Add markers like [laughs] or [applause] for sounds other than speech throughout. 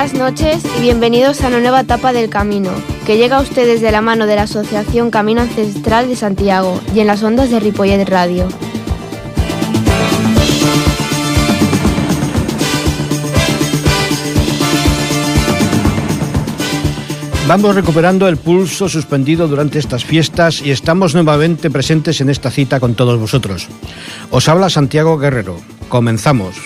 Buenas noches y bienvenidos a una nueva etapa del camino, que llega a ustedes de la mano de la Asociación Camino Ancestral de Santiago y en las ondas de Ripollet Radio. Vamos recuperando el pulso suspendido durante estas fiestas y estamos nuevamente presentes en esta cita con todos vosotros. Os habla Santiago Guerrero. Comenzamos.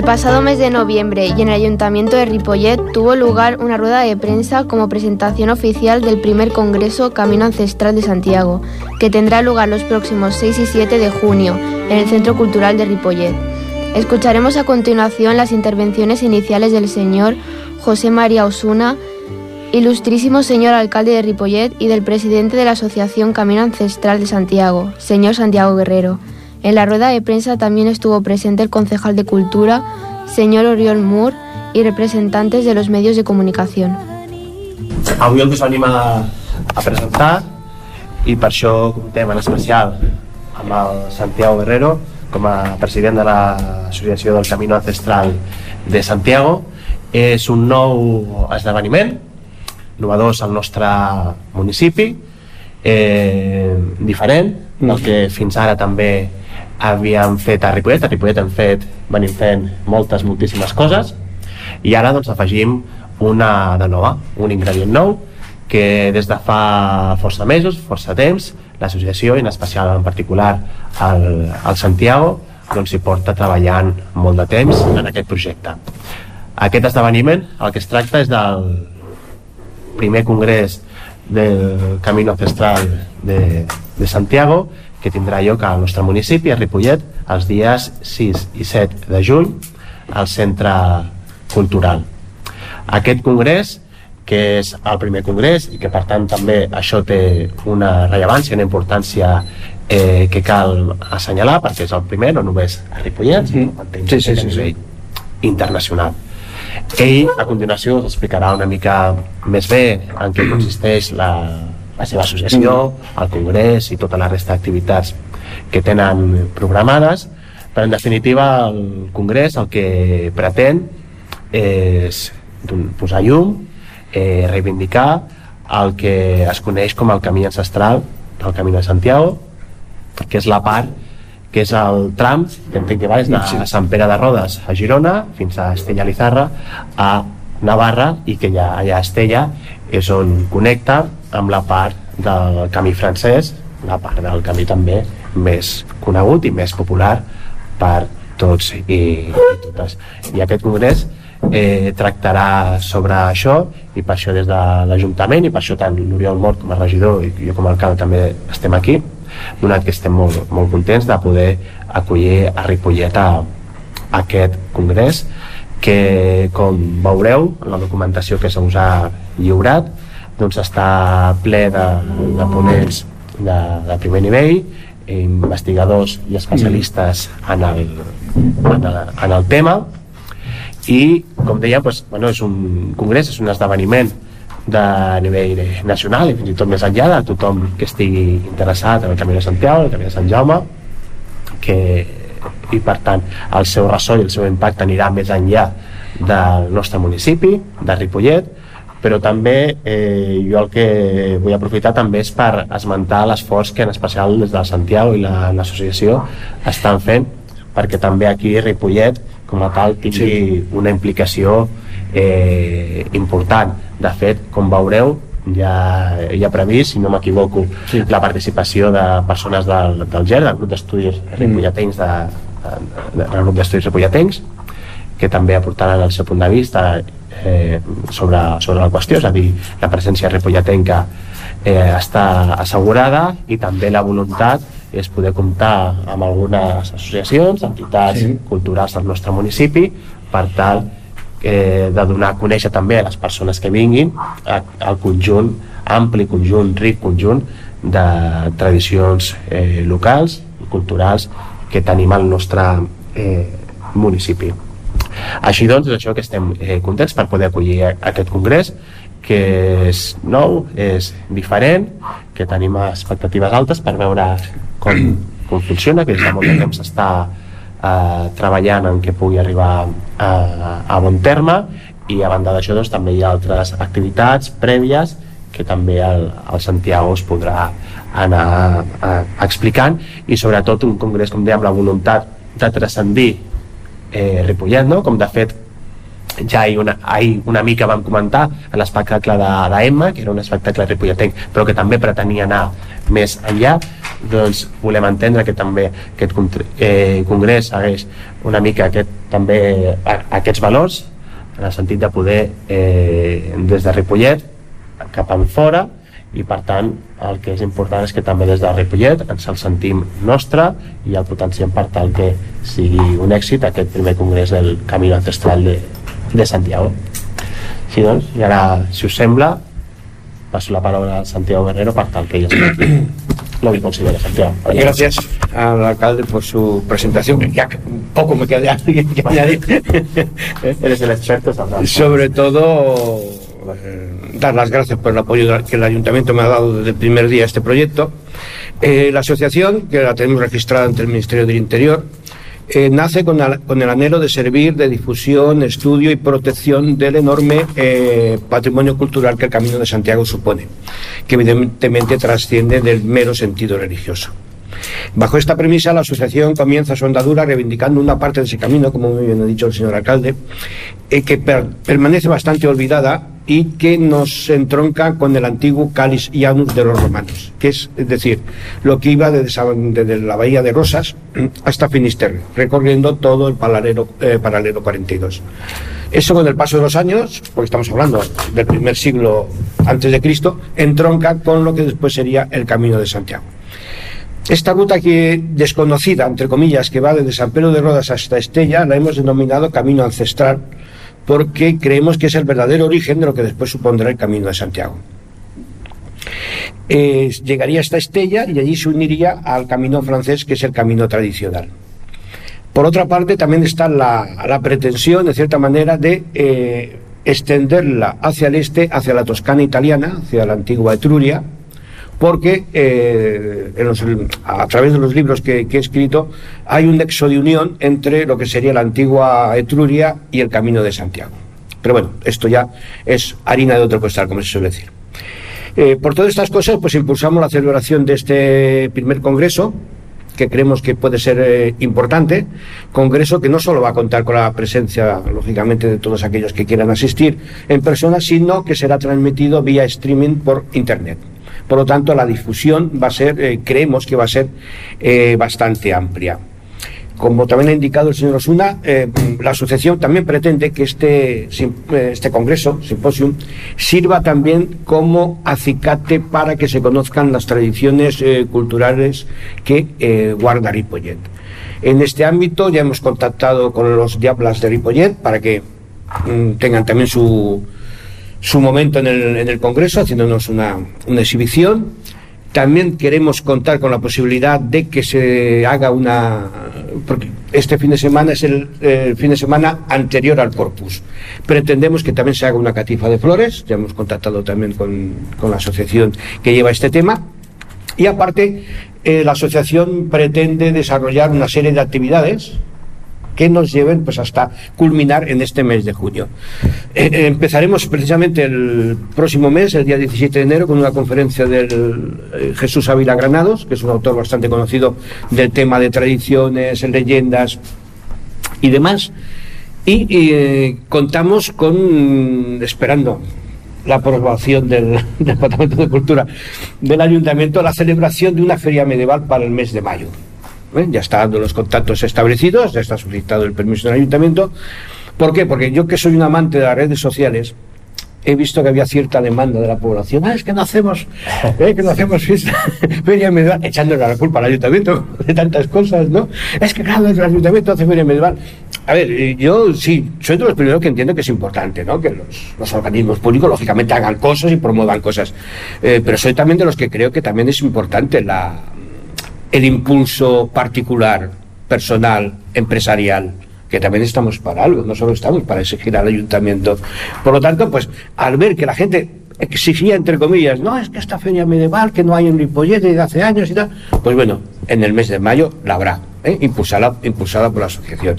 El pasado mes de noviembre y en el Ayuntamiento de Ripollet tuvo lugar una rueda de prensa como presentación oficial del primer Congreso Camino Ancestral de Santiago, que tendrá lugar los próximos 6 y 7 de junio en el Centro Cultural de Ripollet. Escucharemos a continuación las intervenciones iniciales del señor José María Osuna, ilustrísimo señor alcalde de Ripollet y del presidente de la Asociación Camino Ancestral de Santiago, señor Santiago Guerrero. En la rueda de prensa también estuvo presente el concejal de Cultura, señor Oriol Moore, y representantes de los medios de comunicación. Avui el que us venim a, a presentar i per això comptem en especial amb el Santiago Guerrero com a president de l'Associació del Camino Ancestral de Santiago és un nou esdeveniment novedós al nostre municipi eh, diferent del que fins ara també havíem fet a Ripollet, a Ripollet hem fet, venim fent moltes, moltíssimes coses i ara doncs afegim una de nova, un ingredient nou que des de fa força mesos, força temps, l'associació, i en especial en particular el, el Santiago, doncs s'hi porta treballant molt de temps en aquest projecte. Aquest esdeveniment, el que es tracta és del primer congrés del Camino Ancestral de, de Santiago, que tindrà lloc al nostre municipi, a Ripollet, els dies 6 i 7 de juny, al Centre Cultural. Aquest congrés, que és el primer congrés i que per tant també això té una rellevància, una importància eh, que cal assenyalar perquè és el primer, no només a Ripollet, sinó sí, sí, sí, sí, sí. internacional. Ell a continuació us explicarà una mica més bé en què consisteix la, la seva associació, el congrés i tota la resta d'activitats que tenen programades, però en definitiva el congrés el que pretén és posar llum, eh, reivindicar el que es coneix com el camí ancestral del Camí de Santiago, que és la part que és el tram que entenc que va des de Sant Pere de Rodes a Girona fins a Estella Lizarra a Navarra i que ja allà a Estella és on connecta amb la part del camí francès, la part del camí també més conegut i més popular per tots i, i totes. I aquest congrés eh, tractarà sobre això i per això des de l'Ajuntament i per això tant l'Oriol Mort com a regidor i jo com a alcalde també estem aquí donat que estem molt, molt contents de poder acollir a Ripollet a, a aquest congrés que com veureu la documentació que se us ha lliurat doncs està ple de, de ponents de, de primer nivell investigadors i especialistes en el, en el, en el tema. I com deia doncs, bueno, és un congrés, és un esdeveniment de nivell nacional i fins i tot més enllà de tothom que estigui interessat en el Camí de Santiago, el Camí de Sant Jaume que, i per tant el seu ressò i el seu impacte anirà més enllà del nostre municipi, de Ripollet però també eh, jo el que vull aprofitar també és per esmentar l'esforç que en especial des de Santiago i l'associació la, estan fent perquè també aquí Ripollet com a tal tingui sí. una implicació eh, important de fet, com veureu ja, ja previst, si no m'equivoco sí. la participació de persones del, del GER, del grup d'estudis ripolletens de, de, de, del grup d'estudis ripolletens que també aportaran el seu punt de vista eh, sobre, sobre la qüestió, és a dir, la presència ripolletenca eh, està assegurada i també la voluntat és poder comptar amb algunes associacions, entitats sí. culturals del nostre municipi per tal eh, de donar a conèixer també a les persones que vinguin el conjunt, ampli conjunt, ric conjunt de tradicions eh, locals culturals que tenim al nostre eh, municipi. Així doncs, és això que estem eh, contents per poder acollir aquest congrés, que és nou, és diferent, que tenim expectatives altes per veure com, com funciona, que des de molt de temps està eh, treballant en què pugui arribar a, a bon terme. I a banda d'això doncs, també hi ha altres activitats prèvies que també el, el Santiago es podrà anar eh, explicant. I sobretot un congrés, com dèiem, la voluntat de transcendir eh, Ripollet, no? com de fet ja hi una, ahir una mica vam comentar en l'espectacle d'Emma, que era un espectacle ripolletec, però que també pretenia anar més enllà, doncs volem entendre que també aquest eh, congrés hagués una mica aquest, també aquests valors en el sentit de poder eh, des de Ripollet cap en fora i per tant el que és important és que també des de Ripollet ens el sentim nostre i el potenciem per tal que sigui un èxit aquest primer congrés del Camí Ancestral de, de Santiago sí, doncs, i ara si us sembla paso la palabra a Santiago Guerrero para tal que ella lo que considera Santiago. Gracias al alcalde por su presentación. Ya poco me queda que añadir. [laughs] Eres el experto, Sobre todo dar las gracias por el apoyo que el ayuntamiento me ha dado desde el primer día a este proyecto. Eh, la asociación, que la tenemos registrada ante el Ministerio del Interior, eh, nace con, el anhelo de servir de difusión, estudio y protección del enorme eh, patrimonio cultural que el Camino de Santiago supone, que evidentemente trasciende del mero sentido religioso. Bajo esta premisa, la asociación comienza su andadura reivindicando una parte de ese camino, como muy bien ha dicho el señor alcalde, eh, que permanece bastante olvidada y que nos entronca con el antiguo Calis Ianus de los romanos, que es, decir, lo que iba desde, la bahía de Rosas [clears throat] hasta Finisterre, recorriendo todo el paralelo, eh, paralelo 42. Eso con el paso de los años, porque estamos hablando del primer siglo antes de Cristo, entronca con lo que después sería el Camino de Santiago. Esta ruta que desconocida, entre comillas, que va desde San Pedro de Rodas hasta Estella, la hemos denominado Camino Ancestral, porque creemos que es el verdadero origen de lo que después supondrá el Camino de Santiago. llegaría hasta Estella y allí se uniría al camino francés, que es el camino tradicional. Por otra parte, también está la, pretensión, de cierta manera, de eh, extenderla hacia el este, hacia la Toscana italiana, hacia la antigua Etruria, porque eh, a través de los libros que, he escrito hay un nexo de unión entre lo que sería la antigua Etruria y el Camino de Santiago. Pero bueno, esto ya es harina de otro costal, como se suele decir. Eh, por todas estas cosas, pues impulsamos la celebración de este primer congreso, que creemos que puede ser eh, importante, congreso que no solo va a contar con la presencia, lógicamente, de todos aquellos que quieran asistir en persona, sino que será transmitido vía streaming por Internet. Por lo tanto, la difusión va a ser, eh, creemos que va a ser eh, bastante amplia. Como también ha indicado el señor Osuna, eh, la asociación también pretende que este, este congreso, simposium, sirva también como acicate para que se conozcan las tradiciones culturales que guarda Ripollet. En este ámbito ya hemos contactado con los Diablas de Ripollet para que mm, tengan también su, su momento en el, en el Congreso, haciéndonos una, una exhibición. También queremos contar con la posibilidad de que se haga una. Porque este fin de semana es el, fin de semana anterior al Corpus. Pretendemos que también se haga una catifa de flores. Ya hemos contactado también con, con la asociación que lleva este tema. Y aparte, eh, la asociación pretende desarrollar una serie de actividades que nos lleven pues hasta culminar en este mes de junio. Eh, eh, empezaremos precisamente el próximo mes, el día 17 de enero, con una conferencia del eh, Jesús Ávila Granados, que es un autor bastante conocido del tema de tradiciones, leyendas y demás. Y contamos con, esperando la aprobación del, Departamento de Cultura del Ayuntamiento, la celebración de una feria medieval para el mes de mayo. ¿Eh? ya está dando los contactos establecidos, ya está solicitado el permiso del ayuntamiento. ¿Por qué? Porque yo que soy un amante de las redes sociales, he visto que había cierta demanda de la población. Ah, es que no hacemos, [laughs] ¿eh? que no hacemos fiesta, [laughs] feria medieval, echándole la culpa al ayuntamiento [laughs] de tantas cosas, ¿no? Es que claro, el ayuntamiento hace feria medieval. A ver, eh, yo sí, soy de los primeros que entiendo que es importante, ¿no? Que los, organismos públicos, lógicamente, hagan cosas y promuevan cosas. pero soy también de los que creo que también es importante la, el impulso particular, personal, empresarial, que también estamos para algo, no solo estamos para exigir al ayuntamiento. Por lo tanto, pues al ver que la gente exigía, entre comillas, no, es que esta feria medieval que no hay en Ripollet desde hace años y tal, pues bueno, en el mes de mayo la habrá, ¿eh? impulsada, impulsada por la asociación.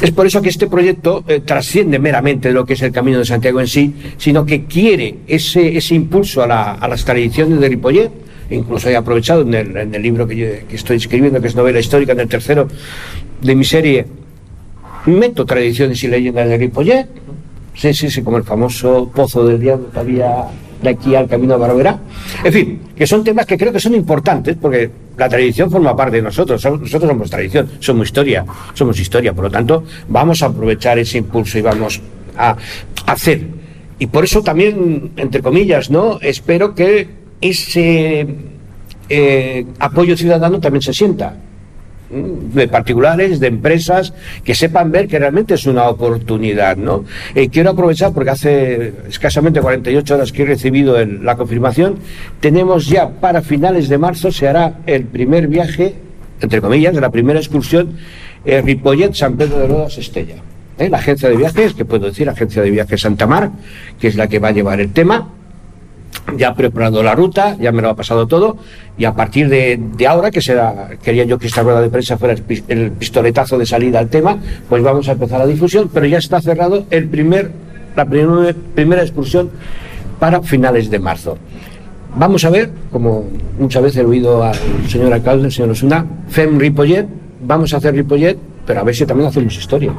Es por eso que este proyecto eh, trasciende meramente lo que es el Camino de Santiago en sí, sino que quiere ese, ese impulso a, la, las tradiciones de Ripollet, incluso he aprovechado en el, libro que estoy escribiendo, que es novela histórica, en el tercero de mi serie, meto tradiciones y leyendas de Ripollet, sí, sí, sí, como el famoso pozo del diablo que había de aquí al camino a Barberá. En fin, que son temas que creo que son importantes porque la tradición forma parte de nosotros. Nosotros somos tradición, somos historia, somos historia. Por lo tanto, vamos a aprovechar ese impulso y vamos a hacer. Y por eso también, entre comillas, ¿no? Espero que ese eh, apoyo ciudadano también se sienta de particulares, de empresas, que sepan ver que realmente es una oportunidad, ¿no? Eh, quiero aprovechar porque hace escasamente 48 horas que he recibido la confirmación, tenemos ya para finales de marzo se hará el primer viaje, entre comillas, de la primera excursión eh, Ripollet San Pedro de Rodas Estella. ¿Eh? La agencia de viajes, que puedo decir, agencia de viajes Santa Mar, que es la que va a llevar el tema, ya ha preparado la ruta, ya me lo ha pasado todo, y a partir de, ahora, que será, quería yo que esta rueda de prensa fuera el, pistoletazo de salida al tema, pues vamos a empezar la difusión, pero ya está cerrado el primer, la primer, primera excursión para finales de marzo. Vamos a ver, como muchas veces he oído al señor alcalde, el señor Osuna, FEM Ripollet, vamos a hacer Ripollet, pero a ver si también hacemos historia.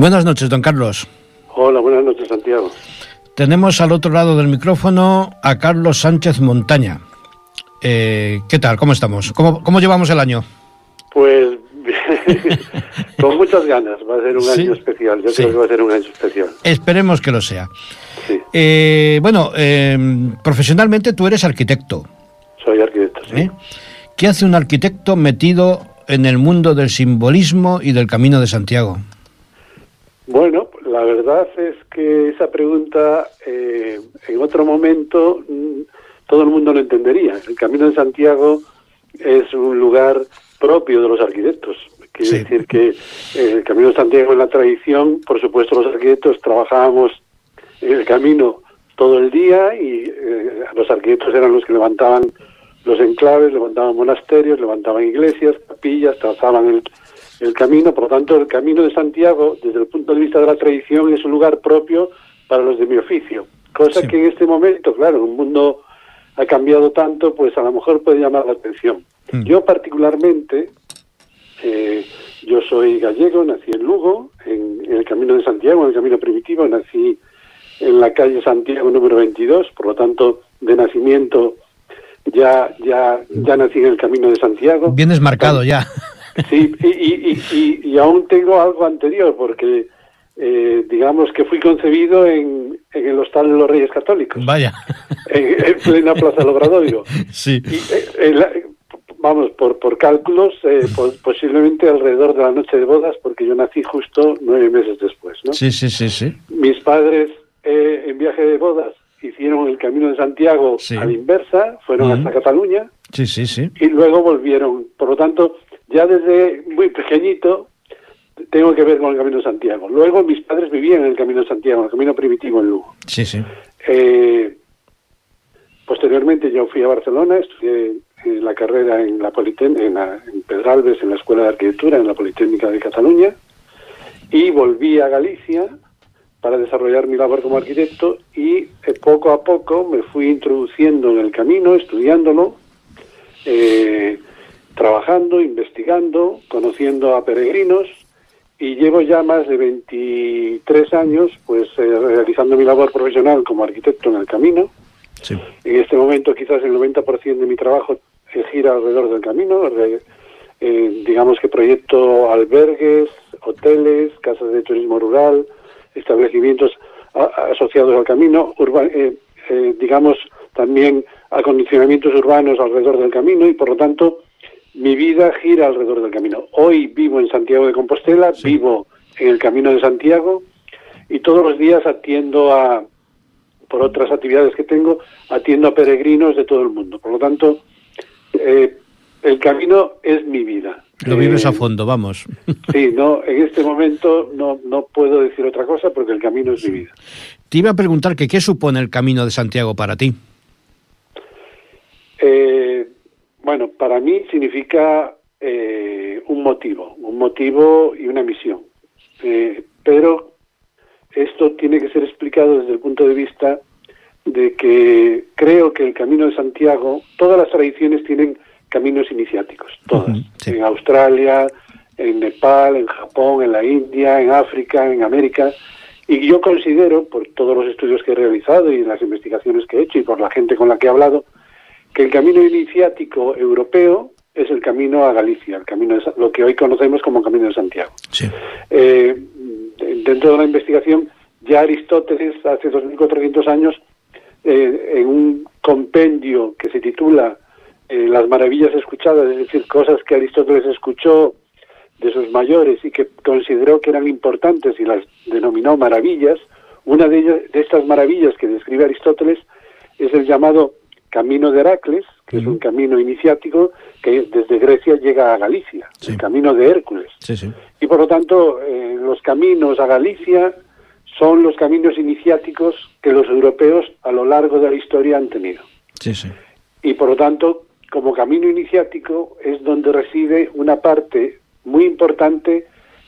Buenas noches, don Carlos. Hola, buenas noches, Santiago. Tenemos al otro lado del micrófono a Carlos Sánchez Montaña. Eh, ¿Qué tal? ¿Cómo estamos? ¿Cómo, cómo llevamos el año? Pues [laughs] con muchas ganas. Va a ser un ¿Sí? año especial. Yo sí. creo que va a ser un año especial. Esperemos que lo sea. Sí. Eh, bueno, eh, profesionalmente tú eres arquitecto. Soy arquitecto, sí. ¿Eh? ¿Qué hace un arquitecto metido en el mundo del simbolismo y del Camino de Santiago? Bueno, la verdad es que esa pregunta eh, en otro momento mm, todo el mundo lo entendería. El Camino de Santiago es un lugar propio de los arquitectos. Quiere sí. decir que eh, el Camino de Santiago en la tradición, por supuesto los arquitectos trabajábamos en el camino todo el día y eh, los arquitectos eran los que levantaban los enclaves, levantaban monasterios, levantaban iglesias, capillas, trazaban el, el camino, por lo tanto, el camino de Santiago, desde el punto de vista de la tradición, es un lugar propio para los de mi oficio. Cosa sí. que en este momento, claro, un mundo ha cambiado tanto, pues a lo mejor puede llamar la atención. Mm. Yo particularmente, eh, yo soy gallego, nací en Lugo, en, en, el Camino de Santiago, en el Camino Primitivo, nací en la calle Santiago número 22, por lo tanto, de nacimiento ya ya ya nací en el Camino de Santiago. Vienes marcado ya. Sí, y, y, y, y, aún tengo algo anterior, porque eh, digamos que fui concebido en, en, el Hostal de los Reyes Católicos. Vaya. En, en plena Plaza Lobradoiro. Sí. Y, eh, la, vamos, por, por cálculos, eh, por, posiblemente alrededor de la noche de bodas, porque yo nací justo nueve meses después, ¿no? Sí, sí, sí, sí. Mis padres eh, en viaje de bodas hicieron el Camino de Santiago sí. a la inversa, fueron uh -huh. hasta Cataluña. Sí, sí, sí. Y luego volvieron. Por lo tanto, ya desde muy pequeñito tengo que ver con el Camino de Santiago. Luego mis padres vivían en el Camino de Santiago, en el Camino Primitivo en Lugo. Sí, sí. Eh, posteriormente yo fui a Barcelona, estudié en la carrera en la Politécnica, en, Pedralbes, en la Escuela de Arquitectura, en la Politécnica de Cataluña, y volví a Galicia para desarrollar mi labor como arquitecto y eh, poco a poco me fui introduciendo en el camino, estudiándolo, eh, trabajando, investigando, conociendo a peregrinos y llevo ya más de 23 años pues eh, realizando mi labor profesional como arquitecto en el camino. En este momento quizás el 90% de mi trabajo gira alrededor del camino, digamos que proyecto albergues, hoteles, casas de turismo rural, establecimientos asociados al camino, eh, eh, digamos también acondicionamientos urbanos alrededor del camino y por lo tanto mi vida gira alrededor del camino. Hoy vivo en Santiago de Compostela, vivo en el Camino de Santiago y todos los días atiendo a, por otras actividades que tengo, atiendo a peregrinos de todo el mundo. Por lo tanto, eh, el camino es mi vida. Lo vives a eh, fondo, vamos. [laughs] Sí, no, en este momento no, no puedo decir otra cosa porque el camino es mi vida. Te iba a preguntar que qué supone el camino de Santiago para ti. Eh, bueno, para mí significa eh, un motivo, un motivo y una misión. pero esto tiene que ser explicado desde el punto de vista de que creo que el camino de Santiago, todas las tradiciones tienen caminos iniciáticos, todas. En Australia, en Nepal, en Japón, en la India, en África, en América. Y yo considero, por todos los estudios que he realizado y las investigaciones que he hecho y por la gente con la que he hablado, que el camino iniciático europeo es el camino a Galicia, el camino de, lo que hoy conocemos como Camino de Santiago. Eh, dentro de la investigación, ya Aristóteles, hace 2.400 años, eh, en un compendio que se titula eh, las maravillas escuchadas, es decir, cosas que Aristóteles escuchó de sus mayores y que consideró que eran importantes y las denominó maravillas, una de, ellas, de estas maravillas que describe Aristóteles es el llamado Camino de Heracles, que es un camino iniciático que desde Grecia llega a Galicia, el camino de Hércules. Y por lo tanto, eh, los caminos a Galicia son los caminos iniciáticos que los europeos a lo largo de la historia han tenido. Y por lo tanto, como camino iniciático es donde reside una parte muy importante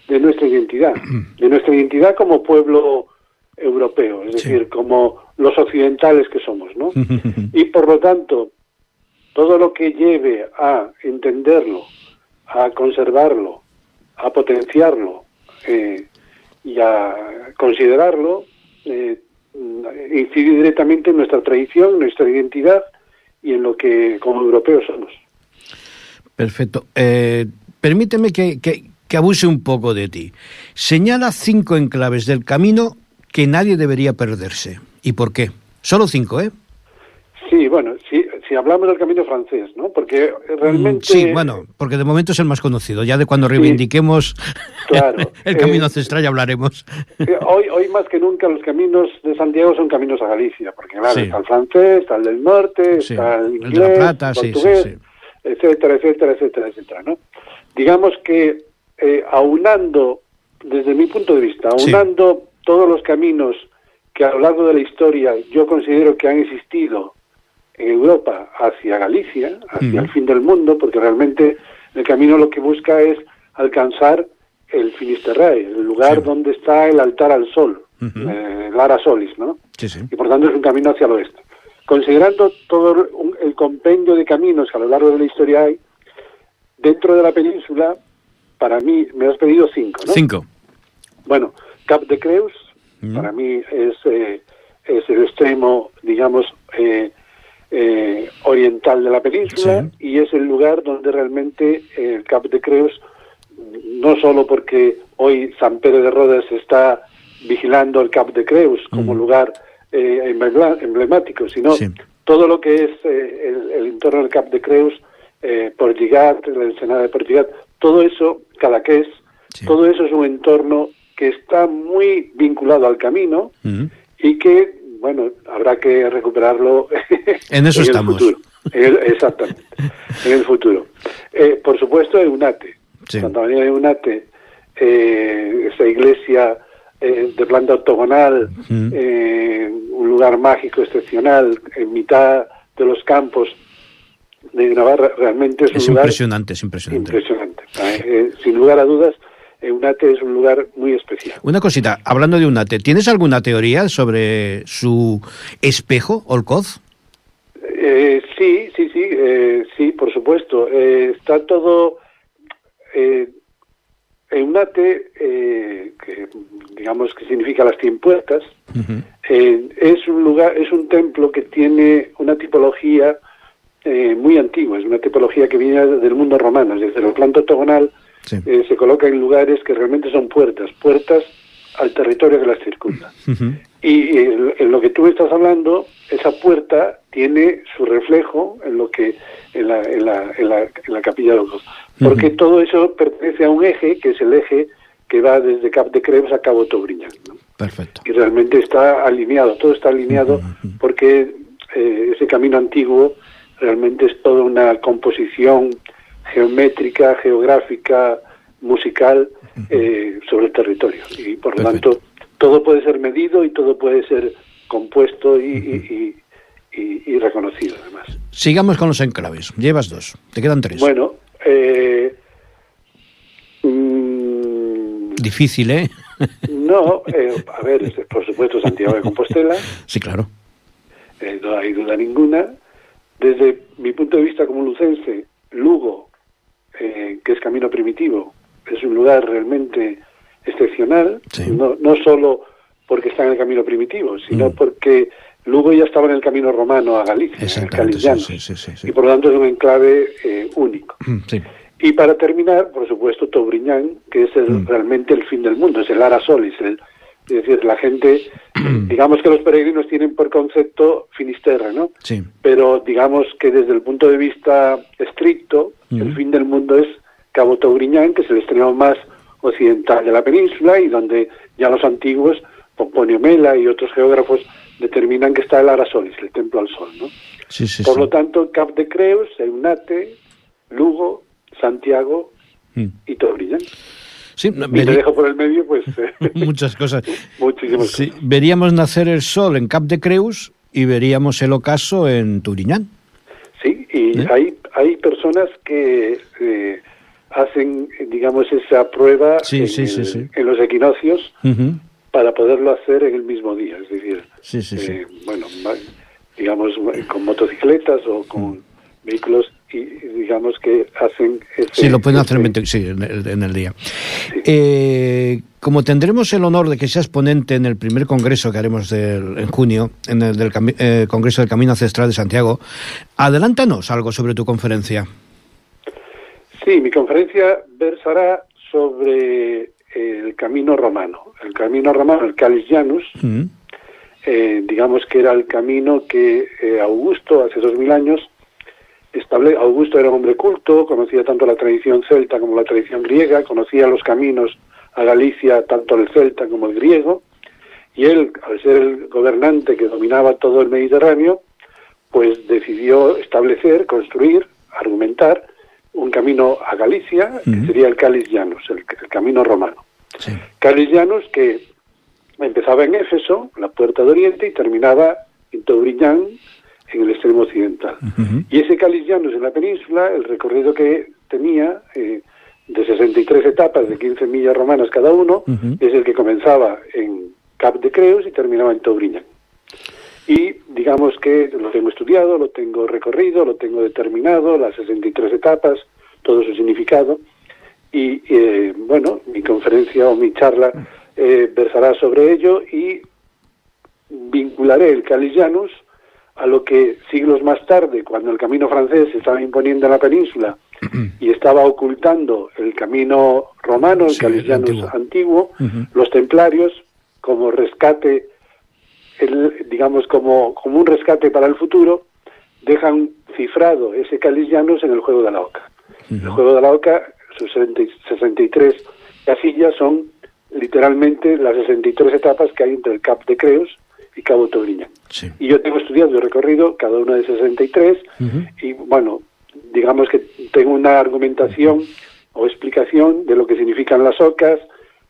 de nuestra identidad, [clears throat] de nuestra identidad como pueblo europeo, es decir, como los occidentales que somos, ¿no? [laughs] y por lo tanto, todo lo que lleve a entenderlo, a conservarlo, a potenciarlo eh, y a considerarlo, eh, incide directamente en nuestra tradición, nuestra identidad y en lo que como europeos somos. Perfecto. Eh, permíteme que, que, abuse un poco de ti. Señala cinco enclaves del camino que nadie debería perderse. ¿Y por qué? Solo cinco, ¿eh? Sí, bueno, si, si hablamos del camino francés, ¿no? Porque realmente... Sí, bueno, porque de momento es el más conocido. Ya de cuando reivindiquemos [laughs] el, camino eh, ancestral ya hablaremos. Eh, hoy, hoy más que nunca los caminos de Santiago son caminos a Galicia, porque claro, está el francés, está el del norte, está el inglés, el, Plata, portugués, etcétera, etcétera, etcétera, etcétera, ¿no? Digamos que eh, aunando, desde mi punto de vista, aunando todos los caminos que a lo largo de la historia yo considero que han existido en Europa hacia Galicia, hacia el fin del mundo, porque realmente el camino lo que busca es alcanzar el Finisterrae, el lugar donde está el altar al sol, eh, Lara Solis, ¿no? Y por tanto es un camino hacia el oeste. Considerando todo el compendio de caminos que a lo largo de la historia hay, dentro de la península, para mí, me has pedido cinco, ¿no? Cinco. Bueno, Cap de Creus, para mí es, eh, es el extremo, digamos, eh, eh, oriental de la península y es el lugar donde realmente el Cap de Creus, no solo porque hoy San Pedro de Rodas está vigilando el Cap de Creus como lugar eh, emblemático, sino todo lo que es eh, el, entorno del Cap de Creus, eh, Portigat, la ensenada de Portigat, todo eso, Cadaqués, todo eso es un entorno que está muy vinculado al camino y que bueno, habrá que recuperarlo [laughs] en eso estamos. el futuro. exactamente, en el futuro. Eh, por supuesto, Eunate. Santa María de Eunate, eh, esa iglesia eh, de planta octogonal, un lugar mágico, excepcional, en mitad de los campos, de Navarra realmente es, es un lugar impresionante, es impresionante. impresionante. Eh, sin lugar a dudas, Eunate es un lugar muy especial. Una cosita, hablando de Eunate, ¿tienes alguna teoría sobre su espejo, Olcoz? Eh, sí, sí, sí, eh, sí, por supuesto. Eh, está todo. Eh, Eunate, eh, que digamos que significa las cien puertas, eh, es un lugar, es un templo que tiene una tipología eh, muy antigua, es una tipología que viene del mundo romano, desde el planta octogonal Sí. eh, se coloca en lugares que realmente son puertas, puertas al territorio que las circunda. Y en, en lo que tú estás hablando, esa puerta tiene su reflejo en lo que en la, en la, en la, en la capilla de los. Porque todo eso pertenece a un eje que es el eje que va desde Cap de Creus a Cabo Tobriñán. ¿no? Perfecto. Y realmente está alineado, todo está alineado porque eh, ese camino antiguo realmente es toda una composición geométrica, geográfica, musical eh, sobre el territorio. Y por lo tanto, todo puede ser medido y todo puede ser compuesto y, y- y- y- reconocido además. Sigamos con los enclaves. Llevas dos, te quedan tres. Bueno, eh, mm, Difícil, ¿eh? [laughs] no, eh, a ver, por supuesto Santiago de Compostela, sí, claro. eh, no hay duda ninguna. Desde mi punto de vista como lucense, Lugo, eh, que es camino primitivo, es un lugar realmente excepcional, Sí. no, no solo porque está en el camino primitivo, sino Mm. porque Lugo ya estaba en el camino romano a Galicia, en sí, sí, y por lo tanto es un enclave eh, único. Sí. Y para terminar, por supuesto, Tobriñán, que es el, Mm. realmente el fin del mundo, es el Ara Solis. El, es decir, la gente, [clears throat] digamos que los peregrinos tienen por concepto Finisterre, ¿no? Sí. Pero digamos que desde el punto de vista estricto, el fin del mundo es Cabo Tobriñán, que es el extremo más occidental de la península y donde ya los antiguos, Pomponio Mela y otros geógrafos, determinan que está el Ara Solis, el templo al sol, ¿no? Sí, sí, Por sí. lo tanto, Cap de Creus, Eunate, Lugo, Santiago Mm. y Tobriñán. Sí, no, Y te veri- dejo por el medio, pues, [laughs] eh, muchas cosas. muchísimas Sí, cosas. veríamos nacer el sol en Cap de Creus y veríamos el ocaso en Turiñán. Sí, y ¿Eh? hay, hay personas que eh, hacen, digamos, esa prueba Sí, en, sí, sí, el- sí. en los equinoccios para poderlo hacer en el mismo día. Es decir, eh, bueno, digamos, con motocicletas o con Mm. vehículos y digamos que hacen ese, Sí, lo pueden hacer en, ese- 20 sí, en, el, en el día. Eh, como tendremos el honor de que seas ponente en el primer congreso que haremos del- en junio, en el del eh, Congreso del Camino Ancestral de Santiago, adelántanos algo sobre tu conferencia. Sí, mi conferencia versará sobre el camino romano. El camino romano, el Calis Janus, Mm. eh, digamos que era el camino que Augusto, hace dos mil años, estable Augusto era un hombre culto, conocía tanto la tradición celta como la tradición griega, conocía los caminos a Galicia, tanto el celta como el griego, y él, al ser el gobernante que dominaba todo el Mediterráneo, pues decidió establecer, construir, argumentar un camino a Galicia, que sería el Calis Janus, el, el camino romano. Sí. Que empezaba en Éfeso, la puerta de Oriente, y terminaba en Tobriñán, en el extremo occidental. Y ese Calis Janus en la península, el recorrido que tenía eh, de 63 etapas de 15 millas romanas cada uno, es el que comenzaba en Cap de Creus y terminaba en Tobriñán. Y digamos que lo tengo estudiado, lo tengo recorrido, lo tengo determinado, las 63 etapas, todo su significado. Y eh, bueno, mi conferencia o mi charla eh, versará sobre ello y vincularé el Calillanus a lo que siglos más tarde, cuando el camino francés se estaba imponiendo en la península [clears throat] y estaba ocultando el camino romano, el Sí, antiguo. los templarios, como rescate, el, digamos, como, como un rescate para el futuro, dejan cifrado ese Calillanus en el juego de la Oca. El juego de la Oca, sus 60 y- 63 casillas son literalmente las 63 etapas que hay entre el Cap de Creus y Cabo Tobriñán. Sí. Y yo tengo estudiado y recorrido cada una de 63 Ujú. y bueno, digamos que tengo una argumentación o explicación de lo que significan las ocas,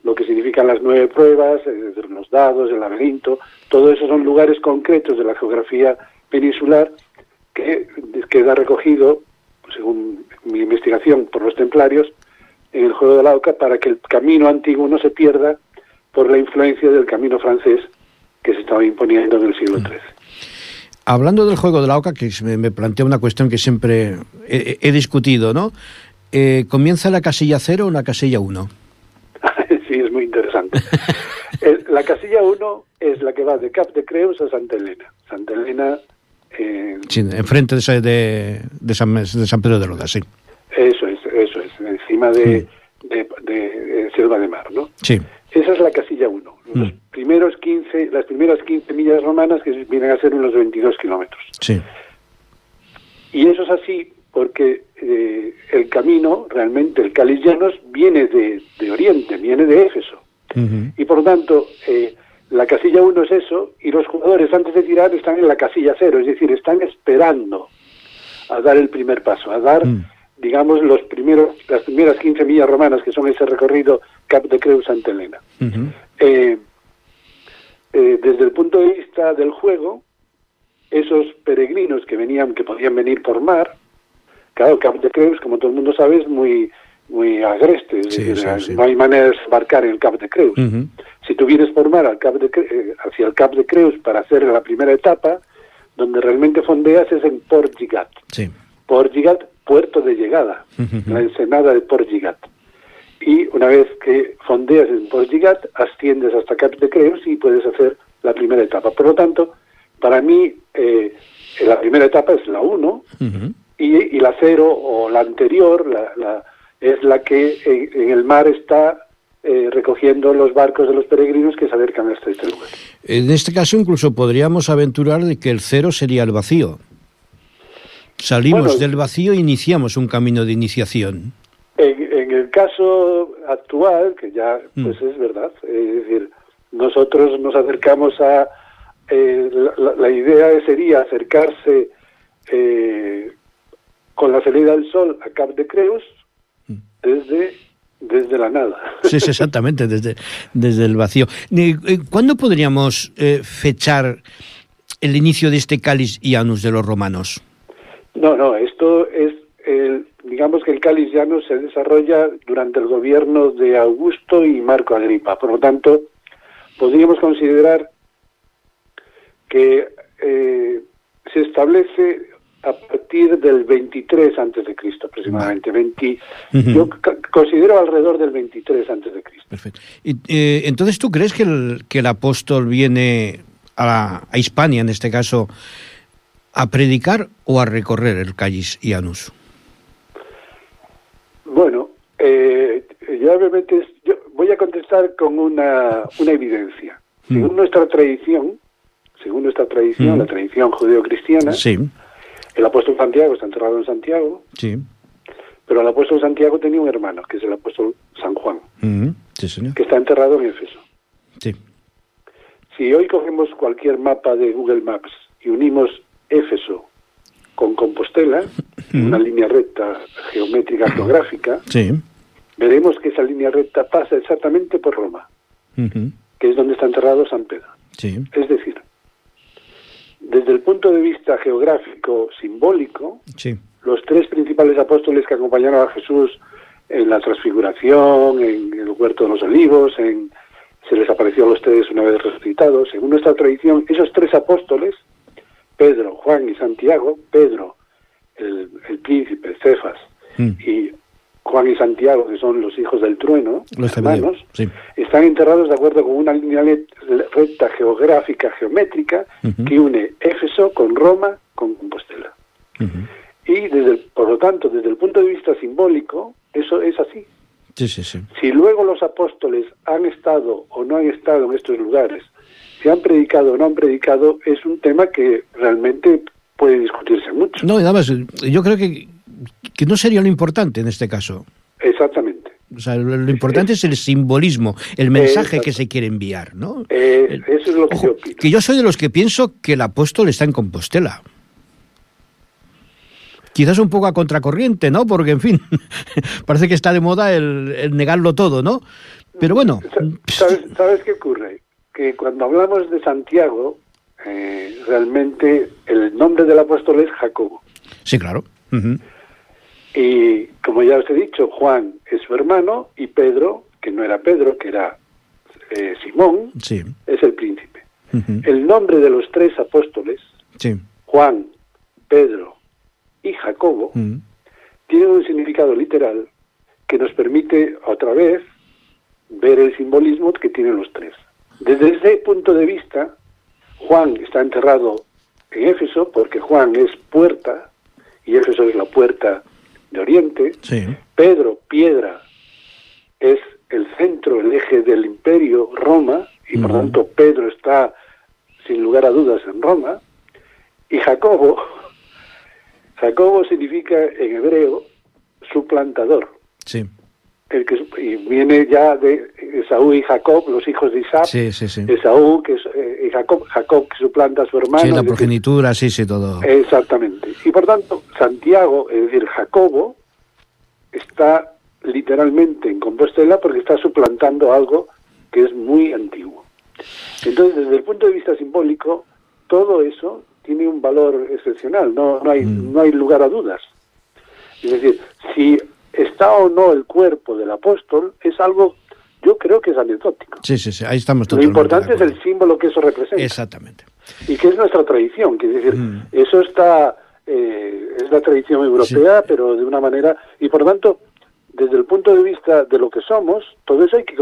lo que significan las nueve pruebas, decir, los dados, el laberinto, todo eso son lugares concretos de la geografía peninsular que queda recogido, según mi investigación, por los templarios en el juego de la Oca para que el camino antiguo no se pierda por la influencia del camino francés que se estaba imponiendo en el siglo XIII. Hablando del juego de la Oca, que me, plantea una cuestión que siempre he, discutido, ¿no? Eh, ¿Comienza la casilla cero o la casilla 1? [laughs] sí, es muy interesante. [laughs] la casilla 1 es la que va de Cap de Creus a Santa Elena. Santa Elena... Eh, sí, enfrente de, de, de, San, de San Pedro de Loda, sí. Eso es, eso es, encima de, de, de, Selva de Mar, ¿no? Sí. Esa es la casilla 1. Los mm. primeros 15, las primeras 15 millas romanas que vienen a ser unos 22 kilómetros. Sí. Y eso es así porque eh, el camino, realmente el Cáliz Llanos, viene de, de Oriente, viene de Éfeso. Y por lo tanto, eh, la casilla 1 es eso, y los jugadores antes de tirar están en la casilla 0, es decir, están esperando a dar el primer paso, a dar, mm. digamos, los primeros, las primeras 15 millas romanas, que son ese recorrido Cap de Creus Santa Elena. Eh, desde el punto de vista del juego, esos peregrinos que venían, que podían venir por mar, Claro, Cap de Creus, como todo el mundo sabe, es muy muy agreste, no hay manera de desembarcar en el Cap de Creus. Si tú vienes por mar al Cap de, eh, hacia el Cap de Creus para hacer la primera etapa, donde realmente fondeas es en Port Gigat. Sí. Port Gigat, puerto de llegada, la ensenada de Port Gigat. Y una vez que fondeas en Port Gigat, asciendes hasta Cap de Creus y puedes hacer la primera etapa. Por lo tanto, para mí, eh, la primera etapa es la 1, y, la cero o la anterior la, es la que en, el mar está eh, recogiendo los barcos de los peregrinos que se acercan hasta este lugar. En este caso incluso podríamos aventurar de que el cero sería el vacío. Salimos del vacío e iniciamos un camino de iniciación. En, el caso actual, que ya mm. pues es verdad, es decir, nosotros nos acercamos a... Eh, la, idea sería acercarse eh, con la salida del sol a Cap de Creus mm. desde desde la nada. Sí, exactamente, desde, desde el vacío. Eh, ¿Cuándo podríamos eh, fechar el inicio de este cáliz Ianus de los romanos? No, no, esto es, el, digamos que el cáliz Ianus se desarrolla durante el gobierno de Augusto y Marco Agripa. Por lo tanto, podríamos considerar que eh, se establece a partir del 23 antes de Cristo aproximadamente. 20, yo considero alrededor del 23 antes de Cristo. Perfecto. Y, eh, entonces tú crees que el, que el apóstol viene a, a Hispania en este caso a predicar o a recorrer el Callis Ianus eh, yo obviamente yo voy a contestar con una, una evidencia según nuestra tradición según nuestra tradición la tradición judeocristiana sí el apóstol Santiago está enterrado en Santiago. Sí. Pero el apóstol Santiago tenía un hermano, que es el apóstol San Juan, sí, señor. que está enterrado en Éfeso. Sí. Si hoy cogemos cualquier mapa de Google Maps y unimos Éfeso con Compostela, una línea recta geométrica geográfica, sí. Veremos que esa línea recta pasa exactamente por Roma, que es donde está enterrado San Pedro. Sí. Es decir, desde el punto de vista geográfico simbólico, los tres principales apóstoles que acompañaron a Jesús en la transfiguración, en el huerto de los olivos, en se les apareció a los tres una vez resucitados. Según nuestra tradición, esos tres apóstoles, Pedro, Juan y Santiago, Pedro, el, príncipe, Cefas, mm. y Juan y Santiago, que son los hijos del trueno, los hermanos, están enterrados de acuerdo con una línea recta geográfica, geométrica, que une Éfeso con Roma, con Compostela. Y desde por lo tanto, desde el punto de vista simbólico, eso es así. Sí, sí, sí. Si luego los apóstoles han estado o no han estado en estos lugares, si han predicado o no han predicado, es un tema que realmente puede discutirse mucho. No, y nada más, yo creo que que no sería lo importante en este caso. Exactamente. O sea, lo, importante es el simbolismo, el mensaje que se quiere enviar, ¿no? Eh, eso es lo que yo Que yo soy de los que pienso que el apóstol está en Compostela. Quizás un poco a contracorriente, ¿no? Porque, en fin, [laughs] parece que está de moda el, negarlo todo, ¿no? Pero bueno... ¿Sabes, ¿Sabes qué ocurre? Que cuando hablamos de Santiago, eh, realmente el nombre del apóstol es Jacobo. Sí, claro. Ujú. Y como ya os he dicho, Juan es su hermano y Pedro, que no era Pedro, que era eh, Simón, Sí. es el príncipe. El nombre de los tres apóstoles, Sí. Juan, Pedro y Jacobo, Ujú. tienen un significado literal que nos permite otra vez ver el simbolismo que tienen los tres. Desde ese punto de vista, Juan está enterrado en Éfeso porque Juan es puerta y Éfeso es la puerta de Oriente. Sí. Pedro, piedra, es el centro, el eje del imperio Roma y por tanto Pedro está sin lugar a dudas en Roma. Y Jacobo, [laughs] Jacobo significa en hebreo suplantador Sí. El que y viene ya de Esaú y Jacob, los hijos de Isaac. Sí, sí, sí. Esaú que es, eh, y Jacob, Jacob que suplanta a su hermano. Sí, la decir, progenitura, sí, sí, todo. Exactamente. Y por tanto, Santiago, es decir, Jacobo, está literalmente en Compostela porque está suplantando algo que es muy antiguo. Entonces, desde el punto de vista simbólico, todo eso tiene un valor excepcional, no, no, hay, Mm. no hay lugar a dudas. Es decir, si está o no el cuerpo del apóstol, es algo, yo creo que es anecdótico. Sí, sí, sí, ahí estamos Lo importante es el símbolo que eso representa Exactamente. y que es nuestra tradición, que es decir, Mm. eso está, eh, es la tradición europea, pero de una manera, y por lo tanto, desde el punto de vista de lo que somos, todo eso hay que,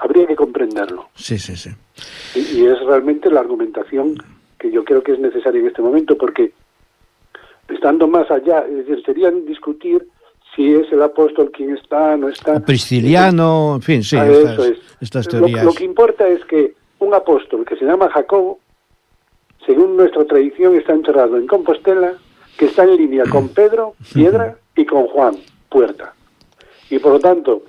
habría que comprenderlo. Sí, sí, sí. Y, y es realmente la argumentación que yo creo que es necesaria en este momento, porque estando más allá, es decir, serían discutir si es el apóstol quien está, no está. O Prisciliano, en fin, sí, Ah, estas, eso es. estas Lo- teorías. Lo, que importa es que un apóstol que se llama Jacobo, según nuestra tradición, está enterrado en Compostela, que está en línea con [clears throat] Pedro, piedra, y con Juan, puerta. Y por lo tanto,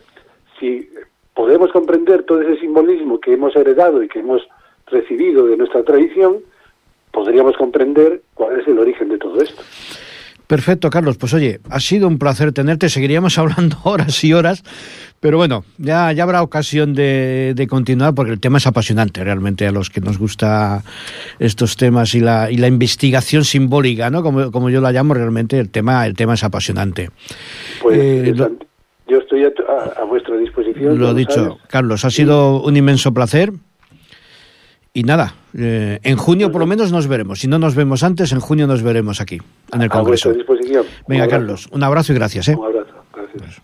si podemos comprender todo ese simbolismo que hemos heredado y que hemos recibido de nuestra tradición, podríamos comprender cuál es el origen de todo esto. Perfecto, Carlos. Pues oye, ha sido un placer tenerte. Seguiríamos [laughs] hablando horas y horas, pero bueno, ya, ya habrá ocasión de, de continuar porque el tema es apasionante realmente a los que nos gusta estos temas y la, y la investigación simbólica, ¿no? Como, como yo la llamo realmente, el tema, el tema es apasionante. Pues Eh, lo- yo estoy a, a- vuestra disposición. Lo dicho, sabes. Carlos, ha sido un inmenso placer. Y nada, eh, en junio por lo menos nos veremos. Si no nos vemos antes, en junio nos veremos aquí, en el A Congreso. disposición. Venga. Carlos, un abrazo y gracias. ¿eh? Un abrazo. Gracias.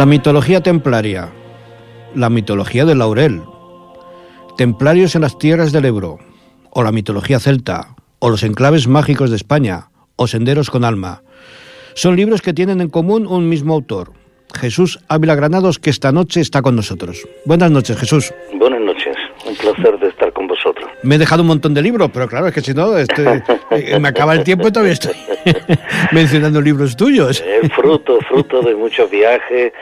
La mitología templaria, la mitología del laurel, templarios en las tierras del Ebro, o la mitología celta, o los enclaves mágicos de España, o senderos con alma. Son libros que tienen en común un mismo autor, Jesús Ávila Granados, que esta noche está con nosotros. Buenas noches, Jesús. Buenas noches, un placer de estar con vosotros. Me he dejado un montón de libros, pero claro, es que si no, estoy- eh, me acaba el tiempo y todavía estoy [laughs] mencionando libros tuyos. Eh, fruto, fruto de muchos viajes,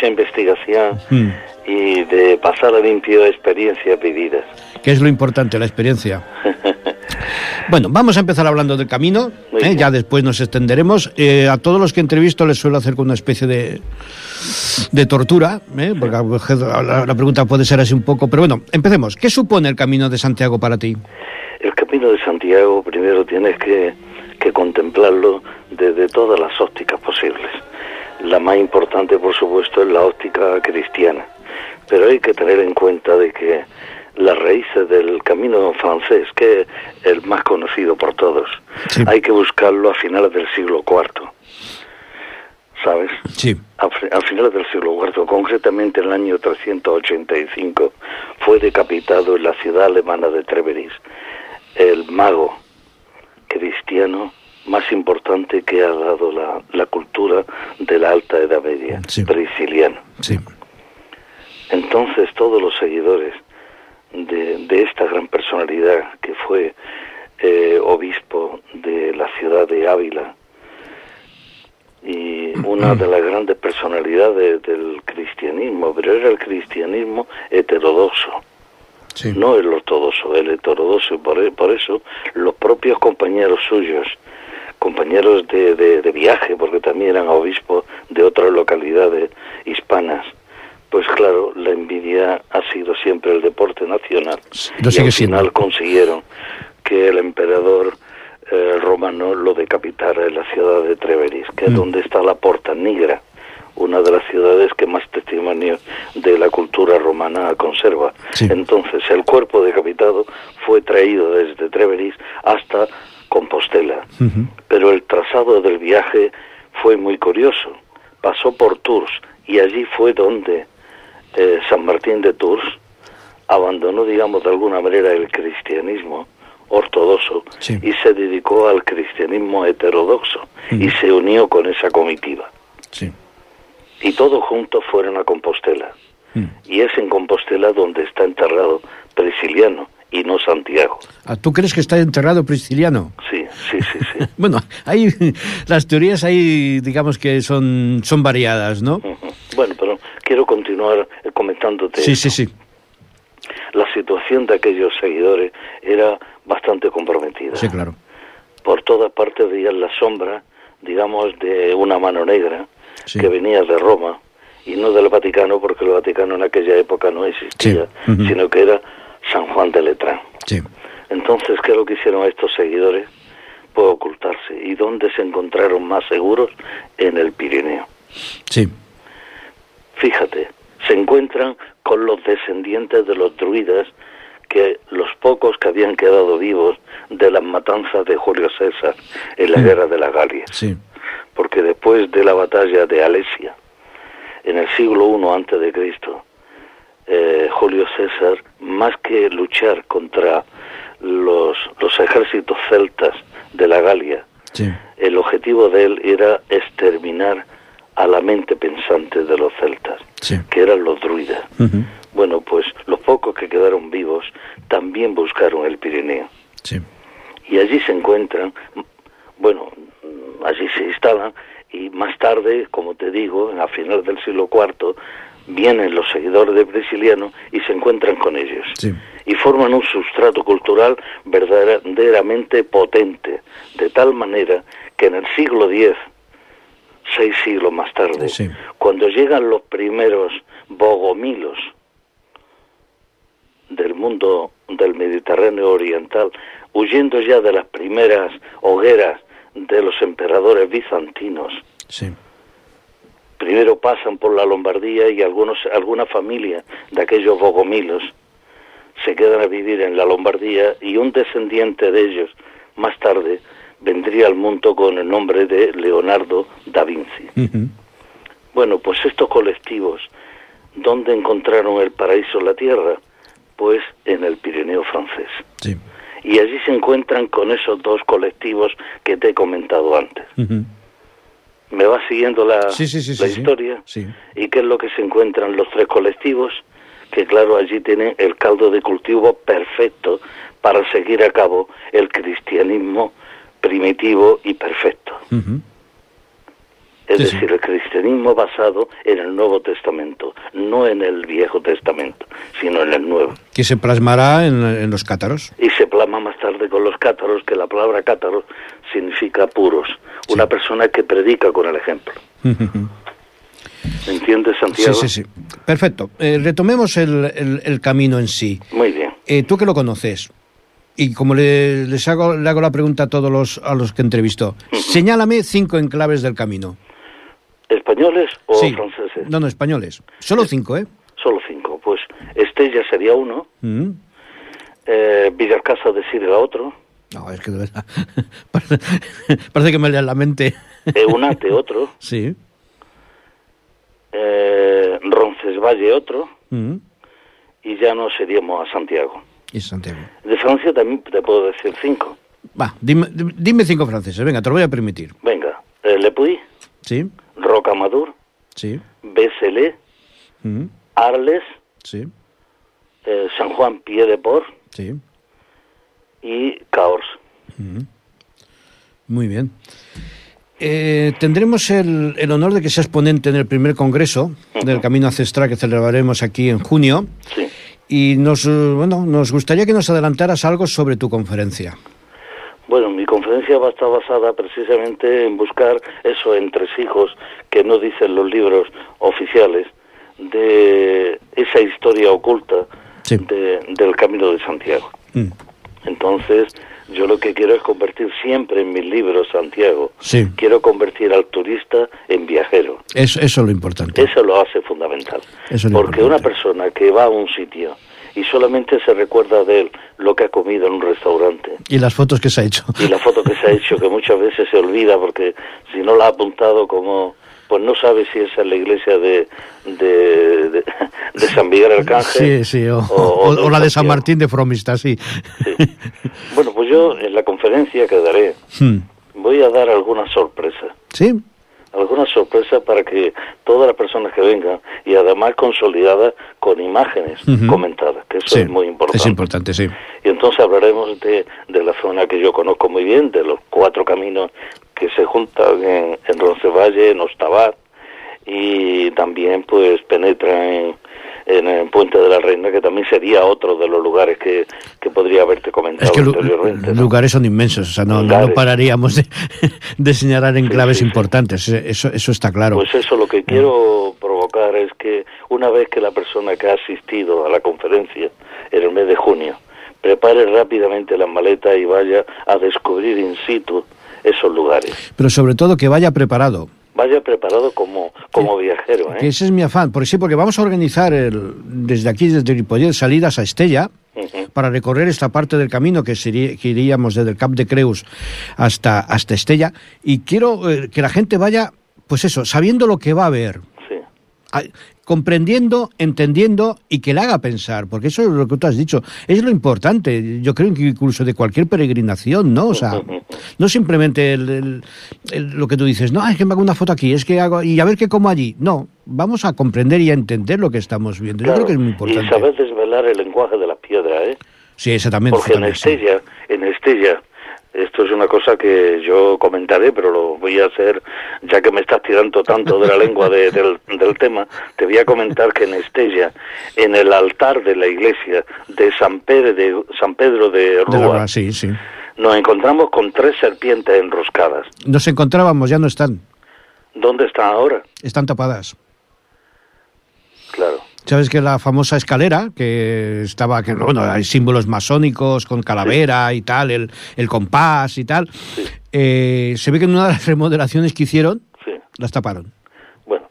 mucha investigación Mm. y de pasar a limpio experiencias vividas. que es lo importante, la experiencia. [laughs] Bueno, vamos a empezar hablando del camino, ¿eh? ya después nos extenderemos. Eh, a todos los que entrevisto les suelo hacer con una especie de, de tortura, ¿eh? porque la, la pregunta puede ser así un poco, pero bueno, empecemos. ¿Qué supone el camino de Santiago para ti? El camino de Santiago primero tienes que, que contemplarlo desde todas las ópticas posibles. La más importante, por supuesto, es la óptica cristiana. Pero hay que tener en cuenta de que las raíces del camino francés, que es el más conocido por todos. Sí. Hay que buscarlo a finales del siglo IV. ¿Sabes? Sí. A, a finales del siglo IV, concretamente en el año 385, fue decapitado en la ciudad alemana de Treveris el mago cristiano más importante que ha dado la, la cultura de la Alta Edad Media, Sí. Prisciliano. Sí. Entonces todos los seguidores de, de esta gran personalidad que fue eh, obispo de la ciudad de Ávila y una de las grandes personalidades del cristianismo, pero era el cristianismo heterodoxo, Sí. no el ortodoxo, el heterodoxo, por, por eso los propios compañeros suyos, compañeros de, de- de viaje, porque también eran obispos de otras localidades hispanas, pues claro, la envidia ha sido siempre el deporte nacional. Lo y sigue al siendo. final consiguieron que el emperador eh, romano lo decapitara en la ciudad de Treveris, que es Mm. donde está la Porta Nigra, una de las ciudades que más testimonio de la cultura romana conserva. Sí. Entonces, el cuerpo decapitado fue traído desde Treveris hasta Compostela. Pero el trazado del viaje fue muy curioso. Pasó por Tours y allí fue donde eh, San Martín de Tours abandonó, digamos, de alguna manera el cristianismo ortodoxo Sí. y se dedicó al cristianismo heterodoxo y se unió con esa comitiva. Sí. Y todos juntos fueron a Compostela. Mm. Y es en Compostela donde está enterrado Prisciliano y no Santiago. Ah, ¿Tú crees que está enterrado Prisciliano? Sí, sí, sí, sí. [laughs] Bueno, hay las teorías ahí, digamos que son, son variadas, ¿no? Bueno, pero quiero continuar eh, comentándote. Sí, esto. sí, sí. La situación de aquellos seguidores era bastante comprometida. Sí, claro. Por todas partes veían la sombra, digamos, de una mano negra Sí. que venía de Roma y no del Vaticano, porque el Vaticano en aquella época no existía, Sí. Sino que era San Juan de Letrán. Sí. Entonces, ¿qué es lo que hicieron estos seguidores? Pues ocultarse. ¿Y dónde se encontraron más seguros? En el Pirineo. Sí. Fíjate, se encuentran con los descendientes de los druidas, que los pocos que habían quedado vivos de las matanzas de Julio César en la guerra de la Galia. Sí. Porque después de la batalla de Alesia, en el siglo I antes de Cristo, eh, Julio César, más que luchar contra los, los ejércitos celtas de la Galia, Sí. el objetivo de él era exterminar a la mente pensante de los celtas, Sí. que eran los druidas. Bueno, pues los pocos que quedaron vivos también buscaron el Pirineo. Sí. Y allí se encuentran, bueno, allí se instalan y más tarde, como te digo, a final del siglo IV, vienen los seguidores de Prisciliano y se encuentran con ellos. Sí. Y forman un sustrato cultural verdaderamente potente, de tal manera que en el siglo X, seis siglos más tarde, Sí. cuando llegan los primeros bogomilos del mundo del Mediterráneo oriental, huyendo ya de las primeras hogueras de los emperadores bizantinos, Sí. Primero pasan por la Lombardía y algunos, alguna familia de aquellos bogomilos se quedan a vivir en la Lombardía y un descendiente de ellos más tarde vendría al mundo con el nombre de Leonardo da Vinci. Bueno, pues estos colectivos, ¿dónde encontraron el paraíso en la tierra? Pues en el Pirineo francés. Sí. Y allí se encuentran con esos dos colectivos que te he comentado antes. ¿Me va siguiendo la, Sí, sí, sí, la historia? ¿Y qué es lo que se encuentran los tres colectivos? Que claro, allí tienen el caldo de cultivo perfecto para seguir a cabo el cristianismo primitivo y perfecto. Es Sí, sí. decir, el cristianismo basado en el Nuevo Testamento, no en el Viejo Testamento, sino en el Nuevo. Que se plasmará en, en los cátaros. Y se plasma más tarde con los cátaros, que la palabra cátaro significa puros, una persona que predica con el ejemplo. [laughs] ¿Entiendes, Sí, Santiago? sí, sí. Perfecto. Eh, retomemos el, el- el camino en sí. Muy bien. Eh, tú que lo conoces, y como le, les hago, le hago la pregunta a todos los, a los que entrevisto, señálame cinco enclaves del camino. ¿Españoles o sí. franceses? No, no, españoles. Solo cinco, ¿eh? Solo cinco. Pues Estella sería uno, Mm. eh, Villarcasa de Sirga otro, No, es que de verdad. [laughs] Parece, que me lea la mente. Eunate otro, [laughs] Sí. eh, Roncesvalle otro, Mm. y ya no seríamos a Santiago. Y Santiago. De Francia también te puedo decir cinco. Va, dime, dime cinco franceses, venga, te lo voy a permitir. Venga, eh, Le Puy, Sí, Rocamadour, sí, Bécelé, mm, Arles, sí, eh, San Juan Pied de Port sí. y Caors. Muy bien. Eh, tendremos el, el honor de que seas ponente en el primer congreso del Camino Ancestral que celebraremos aquí en junio. Sí. Y nos, eh, bueno, nos gustaría que nos adelantaras algo sobre tu conferencia. Bueno, mi conferencia va a estar basada precisamente en buscar eso entre hijos que no dicen los libros oficiales de esa historia oculta Sí. de- del Camino de Santiago. Mm, Entonces, yo lo que quiero es convertir siempre en mis libros Santiago. Sí. Quiero convertir al turista en viajero. Eso, eso es lo importante. Eso lo hace fundamental. Eso es lo Porque una persona que va a un sitio y solamente se recuerda de él lo que ha comido en un restaurante Y las fotos que se ha hecho. y la foto que se ha hecho, que muchas veces se olvida porque si no la ha apuntado como pues no sabe si es la iglesia de, de, de, de San Miguel Sí, Arcángel sí, o, o- o- o o la de San. Martín de Fromista, sí. Sí. Bueno, pues yo en la conferencia que daré Mm, voy a dar algunas sorpresas. Sí, Algunas sorpresas para que todas las personas que vengan y además consolidadas con imágenes comentadas, que eso sí. es muy importante. Es importante, sí. Y entonces hablaremos de, de la zona que yo conozco muy bien, de los cuatro caminos que se juntan en, en Roncesvalles, en Ostabat, y también pues penetra en, en el Puente de la Reina, que también sería otro de los lugares que, que podría haberte comentado Es que anteriormente. ¿no? lugares son inmensos, o sea, no, no, pararíamos de, [laughs] de señalar enclaves sí, sí. importantes, eh, eso, eso está claro. Pues eso lo que quiero provocar es que una vez que la persona que ha asistido a la conferencia en el mes de junio prepare rápidamente las maletas y vaya a descubrir in situ esos lugares. Pero sobre todo que vaya preparado. Vaya preparado como, como viajero. Que ¿eh? ese es mi afán, porque sí, porque vamos a organizar el, desde aquí, desde Ripollet, salidas a Estella para recorrer esta parte del camino que, sería, que iríamos desde el Cap de Creus hasta, hasta Estella. Y quiero eh, que la gente vaya, pues eso, sabiendo lo que va a ver, Sí. Comprendiendo, entendiendo y que le haga pensar, porque eso es lo que tú has dicho, es lo importante, yo creo que incluso de cualquier peregrinación, ¿no? O sea, [laughs] no simplemente el- el- el- lo que tú dices, no, es que me hago una foto aquí, es que hago, y a ver qué como allí, no, vamos a comprender y a entender lo que estamos viendo, yo creo que es muy Y importante. saber desvelar el lenguaje de la piedra, ¿eh? Sí, también. Porque en. Estella, en Estella, esto es una cosa que yo comentaré, pero lo voy a hacer, ya que me estás tirando tanto de la lengua de- del, del tema, te voy a comentar que en Estella, en el altar de la iglesia de San Pedro de, San Pedro de Rúa, sí, sí. nos encontramos con tres serpientes enroscadas. Nos encontrábamos, ya no están, ¿Dónde están ahora? están tapadas. Claro. Sabes que la famosa escalera, que estaba, que bueno, hay símbolos masónicos con calavera y tal, el, el compás y tal, eh, se ve que en una de las remodelaciones que hicieron, las taparon. Bueno.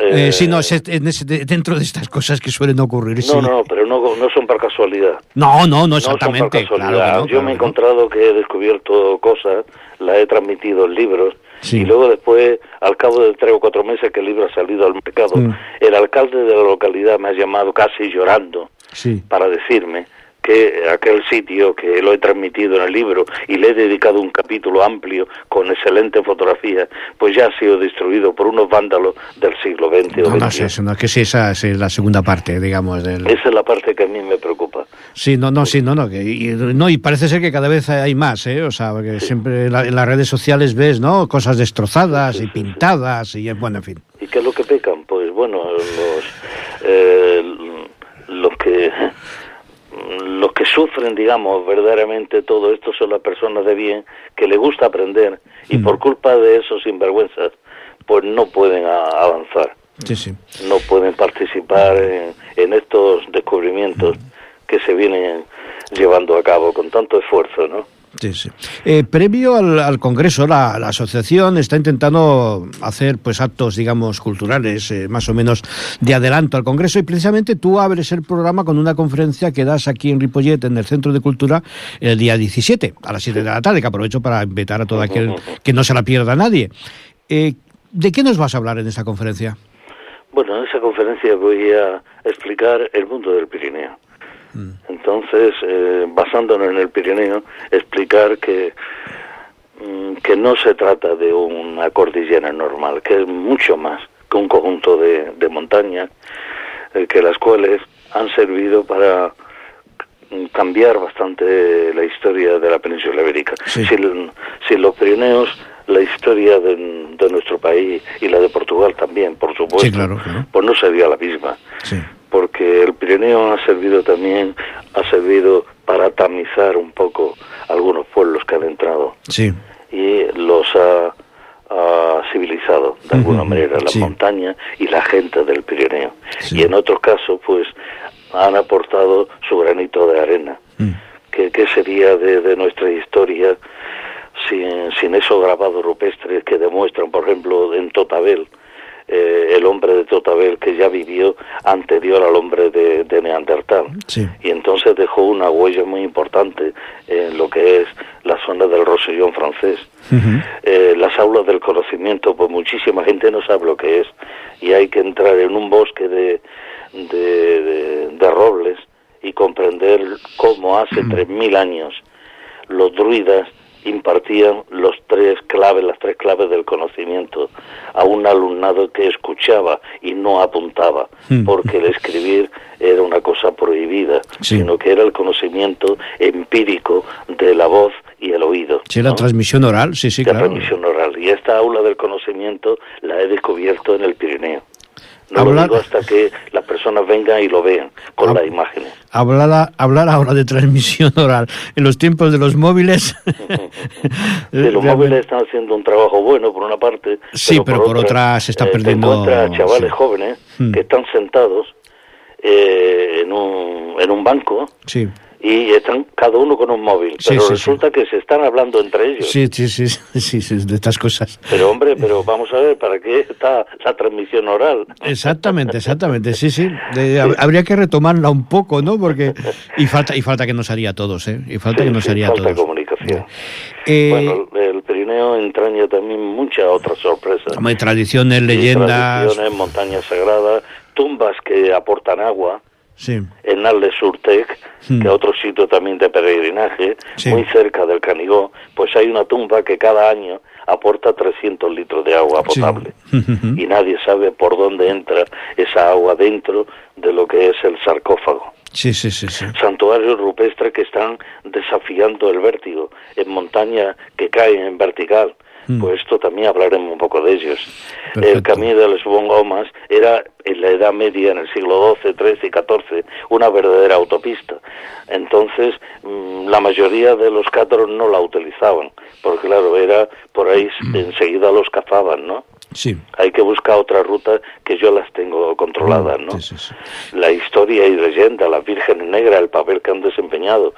Eh, eh, sí, no, es ese- de- dentro de estas cosas que suelen ocurrir. sí. no, no, pero no, no son por casualidad. no, no, no, No son por exactamente. casualidad. claro no, Yo claro me he no. encontrado que he descubierto cosas, las he transmitido en libros, Sí. y luego después, al cabo de tres o cuatro meses que el libro ha salido al mercado, el alcalde de la localidad me ha llamado casi llorando Sí. para decirme que aquel sitio que lo he transmitido en el libro y le he dedicado un capítulo amplio con excelente fotografía, pues ya ha sido destruido por unos vándalos del siglo XX o No, no XXI. sé, eso no, que sí, esa es la segunda parte, digamos. Del... Esa es la parte que a mí me preocupa. Sí, no, no, sí, no, no, que, y, no, y parece ser que cada vez hay más, ¿eh? O sea, porque siempre en, la- en las redes sociales ves, ¿no? Cosas destrozadas y pintadas y, bueno, en fin. ¿Y qué es lo que pecan? Pues bueno, los, eh, los que los que sufren, digamos, verdaderamente todo esto son las personas de bien que les gusta aprender y por culpa de esos sinvergüenzas, pues no pueden a- avanzar, Sí, sí. no pueden participar en, en estos descubrimientos que se vienen llevando a cabo con tanto esfuerzo, ¿no? Sí, sí. Eh, previo al, al Congreso, la, asociación está intentando hacer pues actos, digamos, culturales, eh, más o menos de adelanto al Congreso, y precisamente tú abres el programa con una conferencia que das aquí en Ripollet, en el Centro de Cultura, el día 17, a las 7 de la tarde, que aprovecho para invitar a todo aquel que no se la pierda nadie. Eh, ¿De qué nos vas a hablar en esa conferencia? Bueno, en esa conferencia voy a explicar el mundo del Pirineo. Entonces, eh, basándonos en el Pirineo, explicar que, mm, que no se trata de una cordillera normal, que es mucho más que un conjunto de, de montañas, eh, que las cuales han servido para cambiar bastante la historia de la península ibérica. Sí. Sin, sin los Pirineos, la historia de, de, nuestro país y la de Portugal también, por supuesto, sí, claro, claro. pues no sería la misma. Sí. Porque el Pirineo ha servido también, ha servido para tamizar un poco algunos pueblos que han entrado. Sí. Y los ha, ha civilizado de alguna uh -huh. manera, la sí. montaña y la gente del Pirineo. Sí. Y en otros casos, pues, han aportado su granito de arena. Mm. ¿Qué, qué sería de, de, nuestra historia sin, sin esos grabados rupestres que demuestran, por ejemplo, en Totabel, eh, el hombre de Totabel que ya vivió anterior al hombre de, de Neandertal? Sí. Y entonces dejó una huella muy importante en lo que es la zona del Rosellón francés. Uh -huh. eh, las aulas del conocimiento, pues muchísima gente no sabe lo que es y hay que entrar en un bosque de, de, de, de robles y comprender cómo hace tres mil años los druidas impartían los tres claves, las tres claves del conocimiento a un alumnado que escuchaba y no apuntaba, porque el escribir era una cosa prohibida, sí. sino que era el conocimiento empírico de la voz y el oído. Sí, la ¿no? transmisión oral, sí, sí, la claro. transmisión oral. Y esta aula del conocimiento la he descubierto en el Pirineo. No Hablar... lo digo hasta que las personas vengan y lo vean con Hab... las imágenes. Hablar, hablar ahora de transmisión oral en los tiempos de los móviles. [laughs] sí, los móviles están haciendo un trabajo bueno por una parte. Sí, pero, por, por otra, otra, se está eh, perdiendo. Te chavales sí. jóvenes hmm. que están sentados eh, en, un, en un banco. Sí y están cada uno con un móvil, sí, pero sí, resulta sí. que se están hablando entre ellos. Sí, sí, [laughs] sí, sí, de estas cosas. Pero hombre, pero vamos a ver, ¿para qué está la transmisión oral? Exactamente, exactamente, sí, sí. De. Habría que retomarla un poco, ¿no? Porque y falta y falta que nos haría a todos, ¿eh? Y falta que nos haría falta a todos. comunicación. Eh, bueno, el Pirineo entraña también muchas otras sorpresas. Como tradiciones, leyendas, tradiciones, montañas sagradas, tumbas que aportan agua sí. en Surtec, Hmm. que es otro sitio también de peregrinaje, Sí. muy cerca del Canigó, pues hay una tumba que cada año aporta 300 litros de agua Sí. potable. [laughs] Y nadie sabe por dónde entra esa agua dentro de lo que es el sarcófago. Sí, sí, sí, sí. Santuarios rupestres que están desafiando el vértigo en montañas que caen en vertical. Mm. Pues esto también hablaremos un poco de ellos. El camino de los Bongomas era en la Edad Media, en el siglo XII, XIII y XIV, una verdadera autopista. Entonces, mm, la mayoría de los cátaros no la utilizaban, porque claro, era por ahí Mm. [clears throat] enseguida los cazaban, ¿no? Sí. Hay que buscar otra ruta que yo las tengo controladas, ¿no? Mm, Sí, sí, sí. La historia y leyenda, las vírgenes negras, el papel que han desempeñado.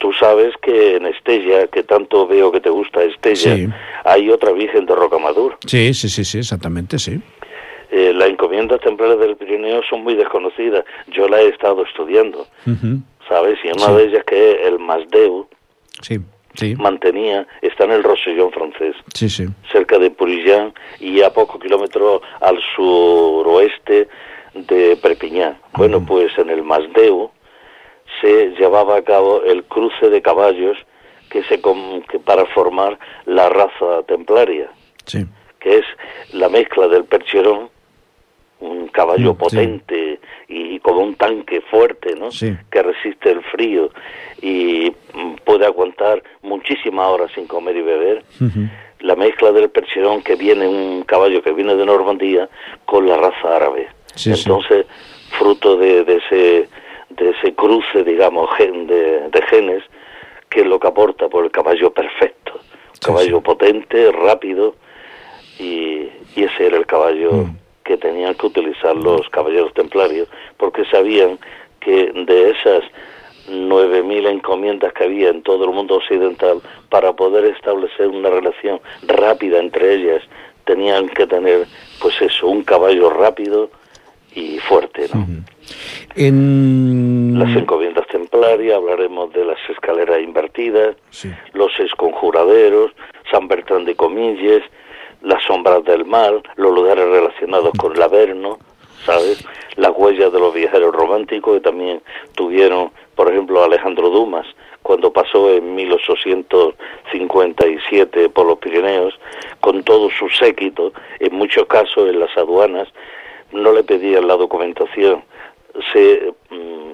Tú sabes que en Estella, que tanto veo que te gusta Estella, Sí. hay otra virgen de Rocamadur. Sí, sí, sí, sí, exactamente, sí. Eh, las encomiendas templarias del Pirineo son muy desconocidas. Yo las he estado estudiando, Ujú. ¿sabes? Y una Sí. de ellas que es el Masdeu, Sí, sí, mantenía, está en el Rosellón francés. sí, sí. cerca de Purillán y a pocos kilómetros al suroeste de Perpiñán. Bueno, Ujú. pues en el Masdeu se llevaba a cabo el cruce de caballos que se que para formar la raza templaria, Sí, que es la mezcla del percherón, un caballo Mm, sí. potente y como un tanque fuerte, ¿no? Que resiste el frío y mm, puede aguantar muchísimas horas sin comer y beber la mezcla del percherón que viene, un caballo que viene de Normandía, con la raza árabe. Entonces, fruto de, de ese de ese cruce, digamos, gen de, de genes, que es lo que aporta por el caballo perfecto. Sí, Caballo sí. potente, rápido, y, y ese era el caballo Mm. que tenían que utilizar los caballeros templarios, porque sabían que de esas 9.000 encomiendas que había en todo el mundo occidental para poder establecer una relación rápida entre ellas tenían que tener pues eso un caballo rápido y fuerte ¿no? En... las encomiendas templarias hablaremos de las escaleras invertidas Sí. los esconjuraderos San Bertrán de Comillas las sombras del mal los lugares relacionados con el Averno ¿sabes? las huellas de los viajeros románticos que también tuvieron por ejemplo Alejandro Dumas cuando pasó en 1857 por los Pirineos con todo su séquito en muchos casos en las aduanas no le pedían la documentación se mm,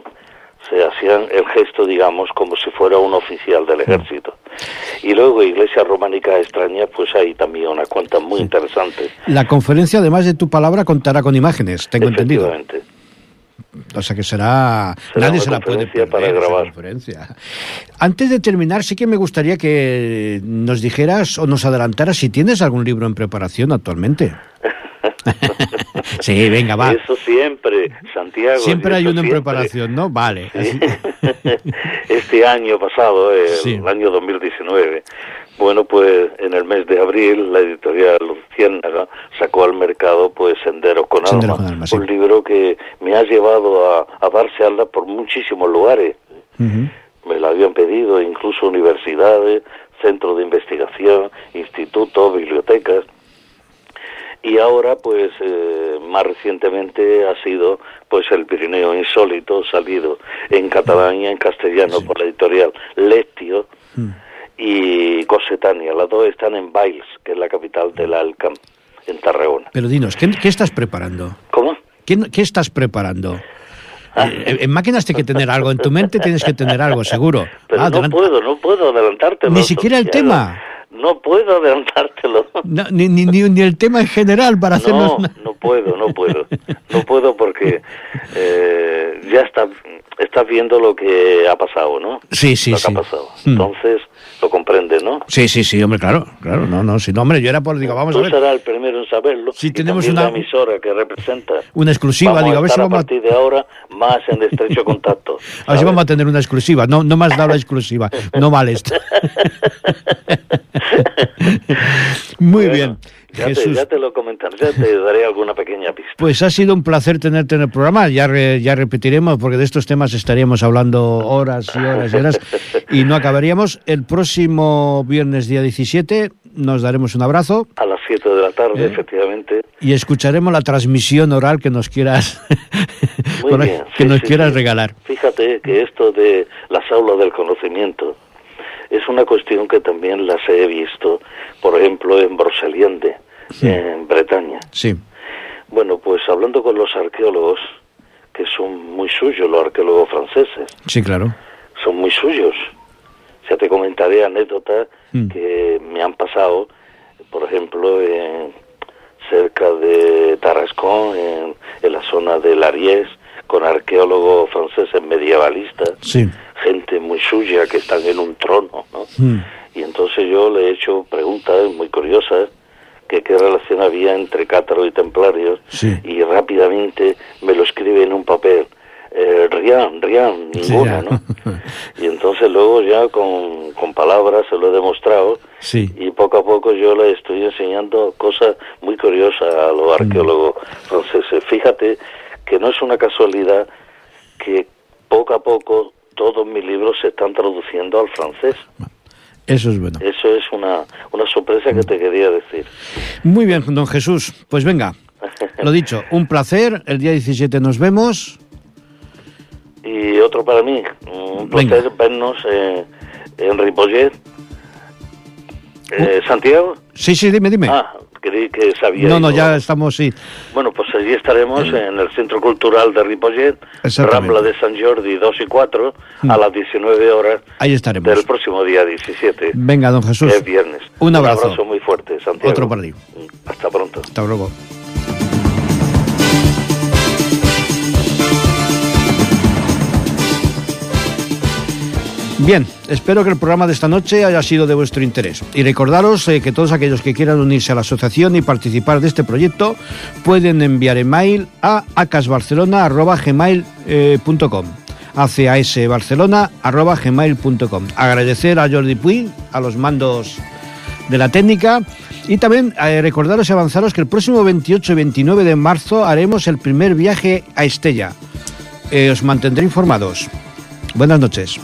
se hacían el gesto, digamos, como si fuera un oficial del ejército. Y luego iglesias románicas extrañas, pues hay también unas cuantas muy interesantes. La conferencia, además de tu palabra, contará con imágenes, tengo entendido. O sea que será... Será nadie una se la puede perder. para grabar. conferencia. Antes de terminar, sí que me gustaría que nos dijeras o nos adelantaras si tienes algún libro en preparación actualmente. [laughs] [laughs] sí, venga, va. Eso siempre, Santiago. Siempre hay uno en preparación, ¿no? Vale. Sí. [laughs] este año pasado, el Sí. año 2019, bueno, pues en el mes de abril la editorial Luciérnaga sacó al mercado pues Senderos con Senderos Alma, con Alma, sí. un libro que me ha llevado a, a darse alas por muchísimos lugares. Me lo habían pedido incluso universidades, centros de investigación, institutos, bibliotecas. Y ahora, pues, eh, más recientemente ha sido, pues, el Pirineo Insólito, salido en catalán y en castellano por la editorial Lectio Mm. y Cosetania. Las dos están en Bailes, que es la capital del Alcam, en Tarragona. Pero dinos, ¿qué, qué estás preparando? ¿Cómo? ¿Qué, qué estás preparando? Eh, en máquinas tienes que tener algo, en tu mente tienes que tener algo, seguro. [laughs] Pero Ah, no puedo, no puedo adelantártelo. Ni siquiera el tema. No puedo adelantártelo. No, ni, ni, ni, el tema en general para hacernos... No, no puedo, no puedo. No puedo porque eh, ya está, estás viendo lo que ha pasado, ¿no? Sí, sí, lo que sí. ha pasado. Mm. Entonces, lo comprendes, ¿no? Sí, sí, sí, hombre, claro, claro, no, no, sí, no, hombre, yo era por, digo, vamos a Tú ver, serás el primero en saberlo. Y tenemos una- emisora que representa. una exclusiva, vamos digo, a ver si vamos a, partir de ahora más en estrecho [laughs] contacto. a ver si vamos a tener una exclusiva, no, no me has dado la exclusiva, [laughs] no vale esto. [laughs] [laughs] Muy Bueno, bien, Ya te, Jesús. ya te lo comentaré, ya te daré alguna pequeña pista. Pues ha sido un placer tenerte en el programa. Ya, re- ya repetiremos, porque de estos temas estaríamos hablando horas y horas y horas y no acabaríamos. El próximo viernes, día 17, nos daremos un abrazo A las 7 de la tarde, Eh. efectivamente. y escucharemos la transmisión oral que nos quieras, [laughs] Muy bien, que sí, nos sí, quieras sí. regalar. Fíjate que esto de las aulas del conocimiento es una cuestión que también las he visto, por ejemplo, en Broceliande, en Bretaña. Sí, Bueno, pues hablando con los arqueólogos, que son muy suyos, los arqueólogos franceses, sí, claro. son muy suyos. Ya te comentaré anécdotas Mm. que me han pasado, por ejemplo, en, cerca de Tarascon, en, en la zona de Lariés, con arqueólogos franceses medievalistas, Sí. gente muy suya que están en un trono, ¿no? Mm. Y entonces yo le he hecho preguntas muy curiosas, que qué relación había entre cátaro y templarios, Sí. y rápidamente me lo escribe en un papel. Eh, Rian, Rian, ninguna, Sí, ¿no? [laughs] Y entonces luego ya con, con palabras se lo he demostrado Sí. y poco a poco yo le estoy enseñando cosas muy curiosas a los arqueólogos franceses. Fíjate que no es una casualidad que poco a poco todos mis libros se están traduciendo al francés. Eso es bueno. Eso es una, una sorpresa que te quería decir. Muy bien, don Jesús. Pues venga, [laughs] lo dicho, un placer. El día 17 nos vemos. Y otro para mí, un placer Venga. vernos eh, en Ripollet. Eh, ¿Santiago? Sí, sí, dime, dime. Ah, creí que sabía. no, no, ya estamos, sí. Bueno, pues allí estaremos en el Centro Cultural de Ripollet. Rambla de San Jordi 2 y 4, a Mm. las 19 horas Ahí estaremos. del próximo día 17, Venga, don Jesús. es viernes. Un abrazo. muy fuerte, Santiago. Otro para ti. Hasta pronto. Hasta luego. Bien, espero que el programa de esta noche haya sido de vuestro interés. Y recordaros eh, que todos aquellos que quieran unirse a la asociación y participar de este proyecto pueden enviar email a acasbarcelona.gmail.com acasbarcelona.gmail.com Agradecer a Jordi Puy, a los mandos de la técnica y también eh, recordaros y avanzaros que el próximo 28 y 29 de marzo haremos el primer viaje a Estella. Eh, os mantendré informados. Buenas noches.